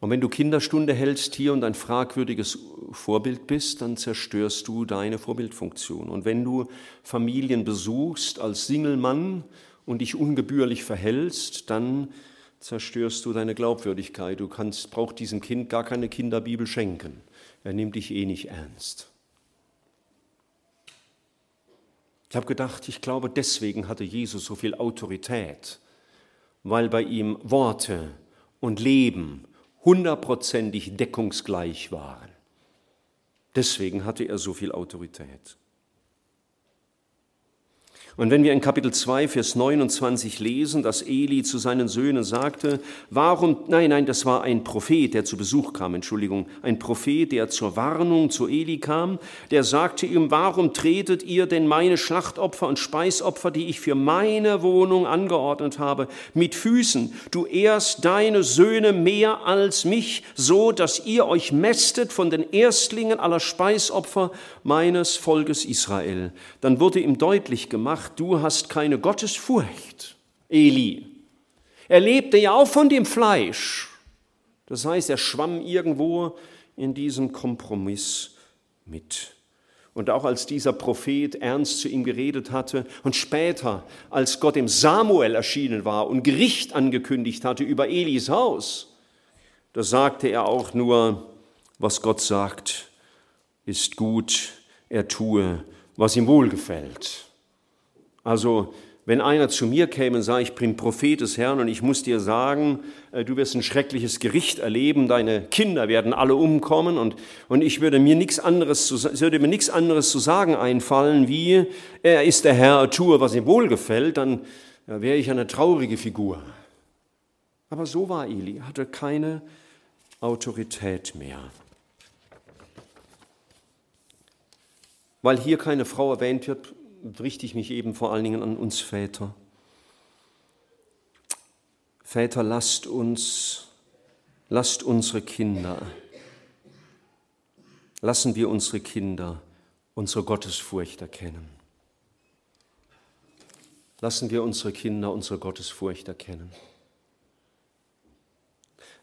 Und wenn du Kinderstunde hältst hier und ein fragwürdiges Vorbild bist, dann zerstörst du deine Vorbildfunktion. Und wenn du Familien besuchst als Singelmann und dich ungebührlich verhältst, dann zerstörst du deine Glaubwürdigkeit. Du kannst, brauchst diesem Kind gar keine Kinderbibel schenken er nimmt dich eh nicht ernst. Ich habe gedacht, ich glaube, deswegen hatte Jesus so viel Autorität, weil bei ihm Worte und Leben hundertprozentig deckungsgleich waren. Deswegen hatte er so viel Autorität. Und wenn wir in Kapitel 2, Vers 29 lesen, dass Eli zu seinen Söhnen sagte, warum, nein, nein, das war ein Prophet, der zu Besuch kam, Entschuldigung, ein Prophet, der zur Warnung zu Eli kam, der sagte ihm, warum tretet ihr denn meine Schlachtopfer und Speisopfer, die ich für meine Wohnung angeordnet habe, mit Füßen? Du ehrst deine Söhne mehr als mich, so dass ihr euch mästet von den Erstlingen aller Speisopfer meines Volkes Israel. Dann wurde ihm deutlich gemacht, ach, du hast keine Gottesfurcht, Eli. Er lebte ja auch von dem Fleisch. Das heißt, er schwamm irgendwo in diesem Kompromiss mit. Und auch als dieser Prophet ernst zu ihm geredet hatte und später, als Gott dem Samuel erschienen war und Gericht angekündigt hatte über Elis Haus, da sagte er auch nur, was Gott sagt, ist gut, er tue, was ihm wohlgefällt. Also wenn einer zu mir käme und sagt, ich bin Prophet des Herrn und ich muss dir sagen, äh, du wirst ein schreckliches Gericht erleben, deine Kinder werden alle umkommen und, und ich würde mir nichts anderes zu, würde mir nichts anderes zu sagen einfallen, wie er ist der Herr, tue, was ihm wohlgefällt, dann ja, wäre ich eine traurige Figur. Aber so war Eli, hatte keine Autorität mehr. Weil hier keine Frau erwähnt wird, richte ich mich eben vor allen Dingen an uns Väter. Väter, lasst uns, lasst unsere Kinder, lassen wir unsere Kinder unsere Gottesfurcht erkennen. Lassen wir unsere Kinder unsere Gottesfurcht erkennen.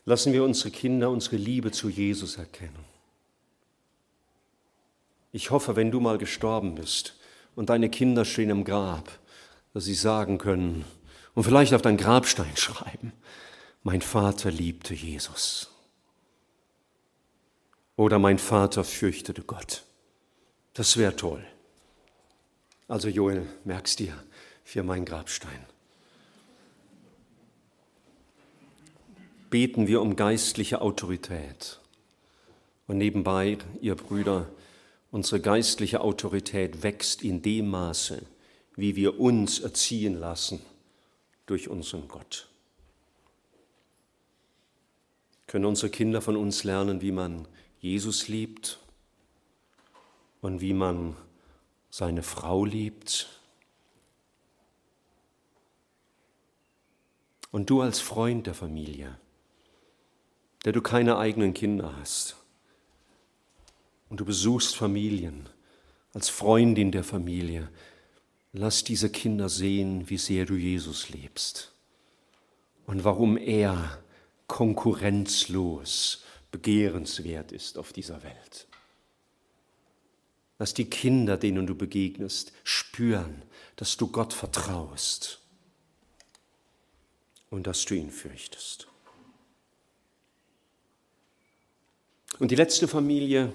Lassen wir unsere Kinder unsere Liebe zu Jesus erkennen. Ich hoffe, wenn du mal gestorben bist, und deine Kinder stehen im Grab, dass sie sagen können und vielleicht auf dein Grabstein schreiben, mein Vater liebte Jesus. Oder mein Vater fürchtete Gott. Das wäre toll. Also Joel, merkst dir für meinen Grabstein. Beten wir um geistliche Autorität. Und nebenbei, ihr Brüder, Unsere geistliche Autorität wächst in dem Maße, wie wir uns erziehen lassen durch unseren Gott. Können unsere Kinder von uns lernen, wie man Jesus liebt und wie man seine Frau liebt? Und du als Freund der Familie, der du keine eigenen Kinder hast, und du besuchst Familien als Freundin der Familie, lass diese Kinder sehen, wie sehr du Jesus liebst und warum er konkurrenzlos begehrenswert ist auf dieser Welt. dass die Kinder, denen du begegnest, spüren, dass du Gott vertraust und dass du ihn fürchtest. Und die letzte Familie,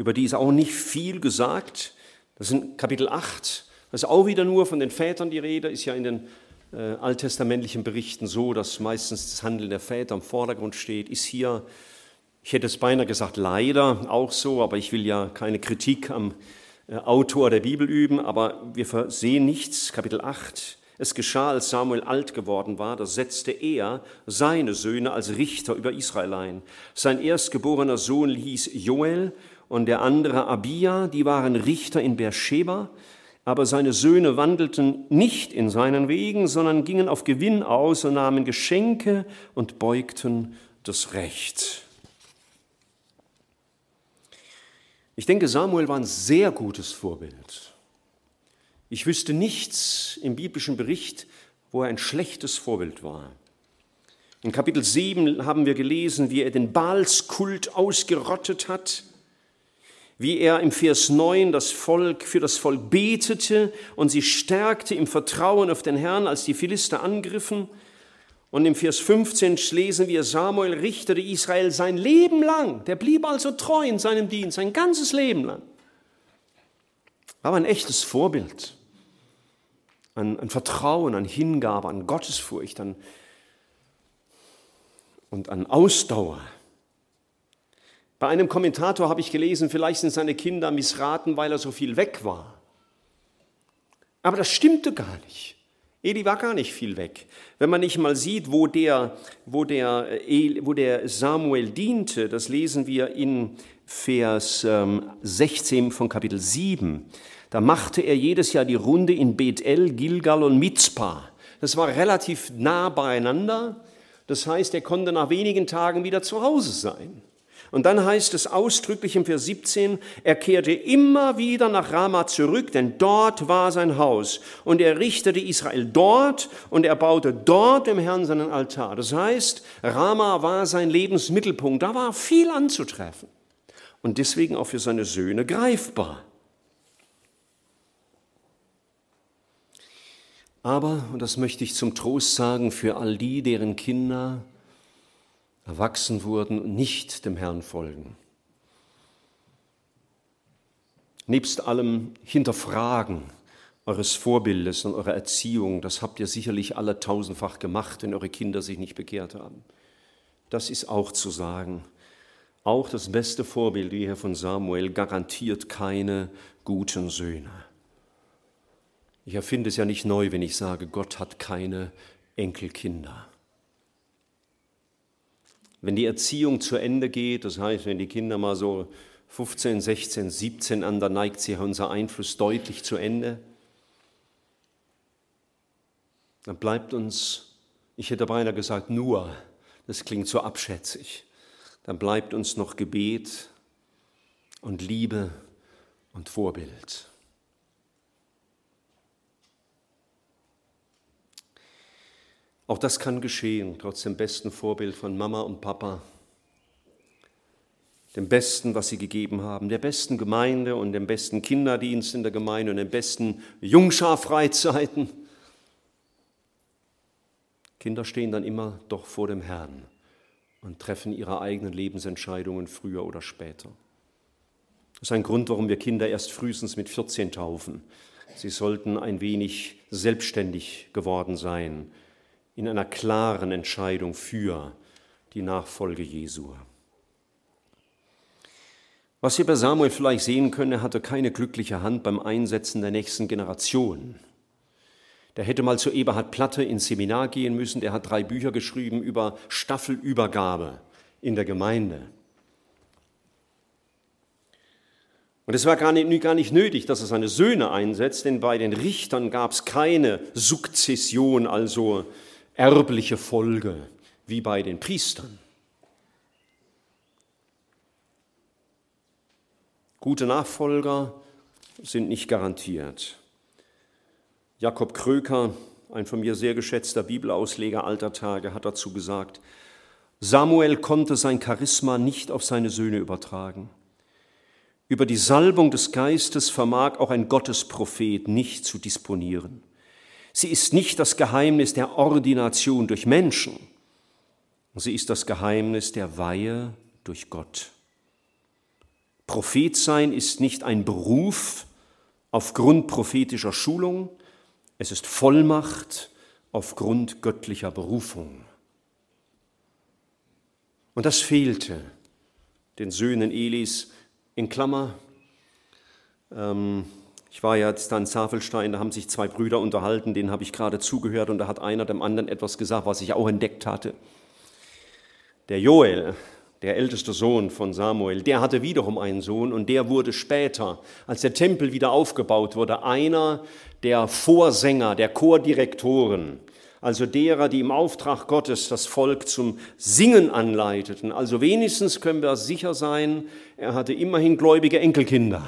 über die ist auch nicht viel gesagt, das sind Kapitel 8, das ist auch wieder nur von den Vätern die Rede, ist ja in den äh, alttestamentlichen Berichten so, dass meistens das Handeln der Väter im Vordergrund steht, ist hier, ich hätte es beinahe gesagt, leider auch so, aber ich will ja keine Kritik am äh, Autor der Bibel üben, aber wir sehen nichts, Kapitel 8, es geschah, als Samuel alt geworden war, da setzte er seine Söhne als Richter über Israel ein. Sein erstgeborener Sohn hieß Joel und der andere Abia, die waren Richter in Beersheba, aber seine Söhne wandelten nicht in seinen Wegen, sondern gingen auf Gewinn aus und nahmen Geschenke und beugten das Recht. Ich denke, Samuel war ein sehr gutes Vorbild. Ich wüsste nichts im biblischen Bericht, wo er ein schlechtes Vorbild war. In Kapitel 7 haben wir gelesen, wie er den Baalskult ausgerottet hat, wie er im Vers 9 das Volk für das Volk betete und sie stärkte im Vertrauen auf den Herrn, als die Philister angriffen. Und im Vers 15 lesen wir, Samuel richtete Israel sein Leben lang. Der blieb also treu in seinem Dienst, sein ganzes Leben lang. Aber ein echtes Vorbild. An, an Vertrauen, an Hingabe, an Gottesfurcht an, und an Ausdauer. Bei einem Kommentator habe ich gelesen, vielleicht sind seine Kinder missraten, weil er so viel weg war. Aber das stimmte gar nicht. Eli war gar nicht viel weg. Wenn man nicht mal sieht, wo der, wo der, wo der Samuel diente, das lesen wir in Vers 16 ähm, von Kapitel 7. Da machte er jedes Jahr die Runde in Bethel, Gilgal und Mitzpah. Das war relativ nah beieinander. Das heißt, er konnte nach wenigen Tagen wieder zu Hause sein. Und dann heißt es ausdrücklich im Vers 17, er kehrte immer wieder nach Rama zurück, denn dort war sein Haus. Und er richtete Israel dort und er baute dort dem Herrn seinen Altar. Das heißt, Rama war sein Lebensmittelpunkt. Da war viel anzutreffen. Und deswegen auch für seine Söhne greifbar. Aber, und das möchte ich zum Trost sagen, für all die, deren Kinder erwachsen wurden und nicht dem Herrn folgen. Nebst allem Hinterfragen eures Vorbildes und eurer Erziehung, das habt ihr sicherlich alle tausendfach gemacht, wenn eure Kinder sich nicht bekehrt haben. Das ist auch zu sagen. Auch das beste Vorbild, wie hier von Samuel, garantiert keine guten Söhne. Ich erfinde es ja nicht neu, wenn ich sage, Gott hat keine Enkelkinder. Wenn die Erziehung zu Ende geht, das heißt, wenn die Kinder mal so 15, 16, 17 an, dann neigt sich unser Einfluss deutlich zu Ende. Dann bleibt uns, ich hätte beinahe gesagt, nur, das klingt so abschätzig, dann bleibt uns noch Gebet und Liebe und Vorbild. Auch das kann geschehen, trotz dem besten Vorbild von Mama und Papa, dem Besten, was sie gegeben haben, der besten Gemeinde und dem besten Kinderdienst in der Gemeinde und den besten Jungscharfreizeiten. Kinder stehen dann immer doch vor dem Herrn und treffen ihre eigenen Lebensentscheidungen früher oder später. Das ist ein Grund, warum wir Kinder erst frühestens mit 14 taufen. Sie sollten ein wenig selbstständig geworden sein in einer klaren Entscheidung für die Nachfolge Jesu. Was wir bei Samuel vielleicht sehen können, er hatte keine glückliche Hand beim Einsetzen der nächsten Generation. Der hätte mal zu Eberhard Platte ins Seminar gehen müssen, der hat drei Bücher geschrieben über Staffelübergabe in der Gemeinde. Und es war gar nicht, gar nicht nötig, dass er seine Söhne einsetzt, denn bei den Richtern gab es keine Sukzession, also erbliche Folge, wie bei den Priestern. Gute Nachfolger sind nicht garantiert. Jakob Kröker, ein von mir sehr geschätzter Bibelausleger alter Tage, hat dazu gesagt, Samuel konnte sein Charisma nicht auf seine Söhne übertragen. Über die Salbung des Geistes vermag auch ein Gottesprophet nicht zu disponieren. Sie ist nicht das Geheimnis der Ordination durch Menschen, sie ist das Geheimnis der Weihe durch Gott. Prophet sein ist nicht ein Beruf aufgrund prophetischer Schulung, es ist Vollmacht aufgrund göttlicher Berufung. Und das fehlte den Söhnen Elis in Klammer. Ähm, ich war jetzt da in Zafelstein, da haben sich zwei Brüder unterhalten, denen habe ich gerade zugehört und da hat einer dem anderen etwas gesagt, was ich auch entdeckt hatte. Der Joel, der älteste Sohn von Samuel, der hatte wiederum einen Sohn und der wurde später, als der Tempel wieder aufgebaut wurde, einer der Vorsänger, der Chordirektoren also derer, die im Auftrag Gottes das Volk zum Singen anleiteten. Also wenigstens können wir sicher sein, er hatte immerhin gläubige Enkelkinder.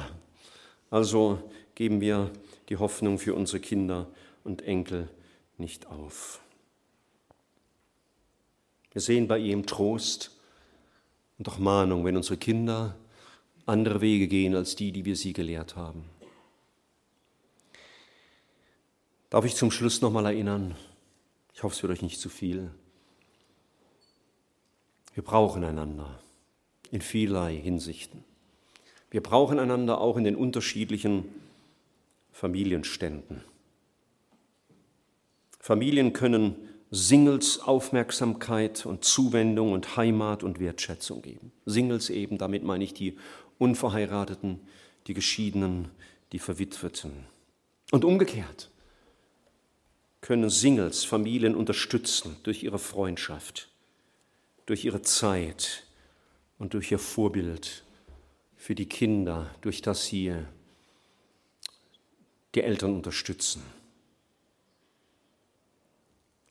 Also geben wir die Hoffnung für unsere Kinder und Enkel nicht auf. Wir sehen bei ihm Trost und auch Mahnung, wenn unsere Kinder andere Wege gehen als die, die wir sie gelehrt haben. Darf ich zum Schluss noch mal erinnern, ich hoffe, es wird euch nicht zu viel. Wir brauchen einander in vielerlei Hinsichten. Wir brauchen einander auch in den unterschiedlichen Familienständen. Familien können Singles Aufmerksamkeit und Zuwendung und Heimat und Wertschätzung geben. Singles eben, damit meine ich die Unverheirateten, die Geschiedenen, die Verwitweten. Und umgekehrt können Singles Familien unterstützen durch ihre Freundschaft, durch ihre Zeit und durch ihr Vorbild für die Kinder, durch das sie die Eltern unterstützen.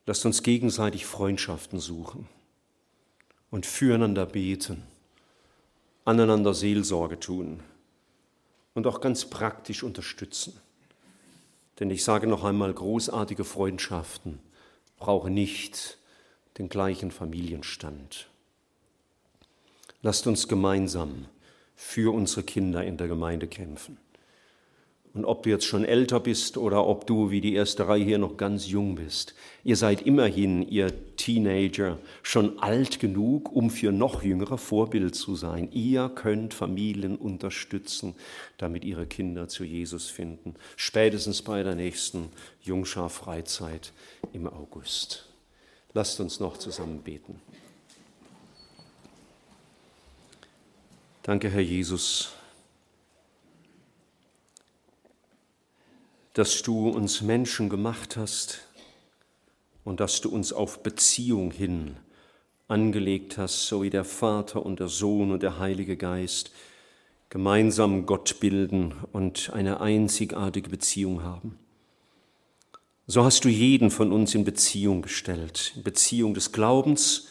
Lasst uns gegenseitig Freundschaften suchen und füreinander beten, aneinander Seelsorge tun und auch ganz praktisch unterstützen. Denn ich sage noch einmal, großartige Freundschaften brauchen nicht den gleichen Familienstand. Lasst uns gemeinsam für unsere Kinder in der Gemeinde kämpfen. Und ob du jetzt schon älter bist oder ob du wie die erste Reihe hier noch ganz jung bist, ihr seid immerhin, ihr Teenager, schon alt genug, um für noch jüngere Vorbild zu sein. Ihr könnt Familien unterstützen, damit ihre Kinder zu Jesus finden. Spätestens bei der nächsten Jungschar-Freizeit im August. Lasst uns noch zusammen beten. Danke, Herr Jesus dass du uns Menschen gemacht hast und dass du uns auf Beziehung hin angelegt hast, so wie der Vater und der Sohn und der Heilige Geist gemeinsam Gott bilden und eine einzigartige Beziehung haben. So hast du jeden von uns in Beziehung gestellt, in Beziehung des Glaubens,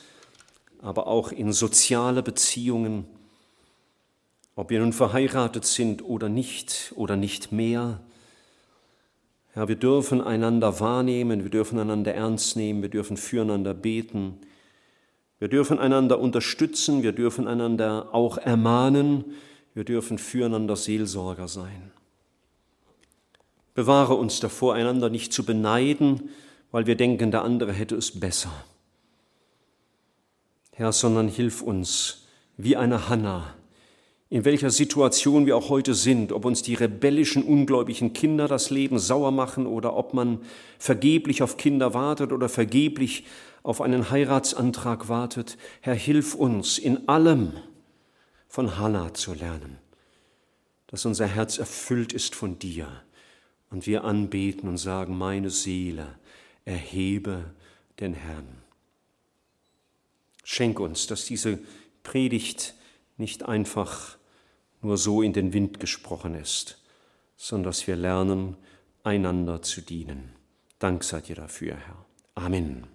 aber auch in soziale Beziehungen, ob wir nun verheiratet sind oder nicht oder nicht mehr, Herr, wir dürfen einander wahrnehmen, wir dürfen einander ernst nehmen, wir dürfen füreinander beten, wir dürfen einander unterstützen, wir dürfen einander auch ermahnen, wir dürfen füreinander Seelsorger sein. Bewahre uns davor, einander nicht zu beneiden, weil wir denken, der andere hätte es besser. Herr, sondern hilf uns, wie eine Hanna, in welcher Situation wir auch heute sind, ob uns die rebellischen, ungläubigen Kinder das Leben sauer machen oder ob man vergeblich auf Kinder wartet oder vergeblich auf einen Heiratsantrag wartet. Herr, hilf uns in allem von Hannah zu lernen, dass unser Herz erfüllt ist von dir und wir anbeten und sagen, meine Seele, erhebe den Herrn. Schenk uns, dass diese Predigt nicht einfach nur so in den Wind gesprochen ist, sondern dass wir lernen, einander zu dienen. Dank seid ihr dafür, Herr. Amen.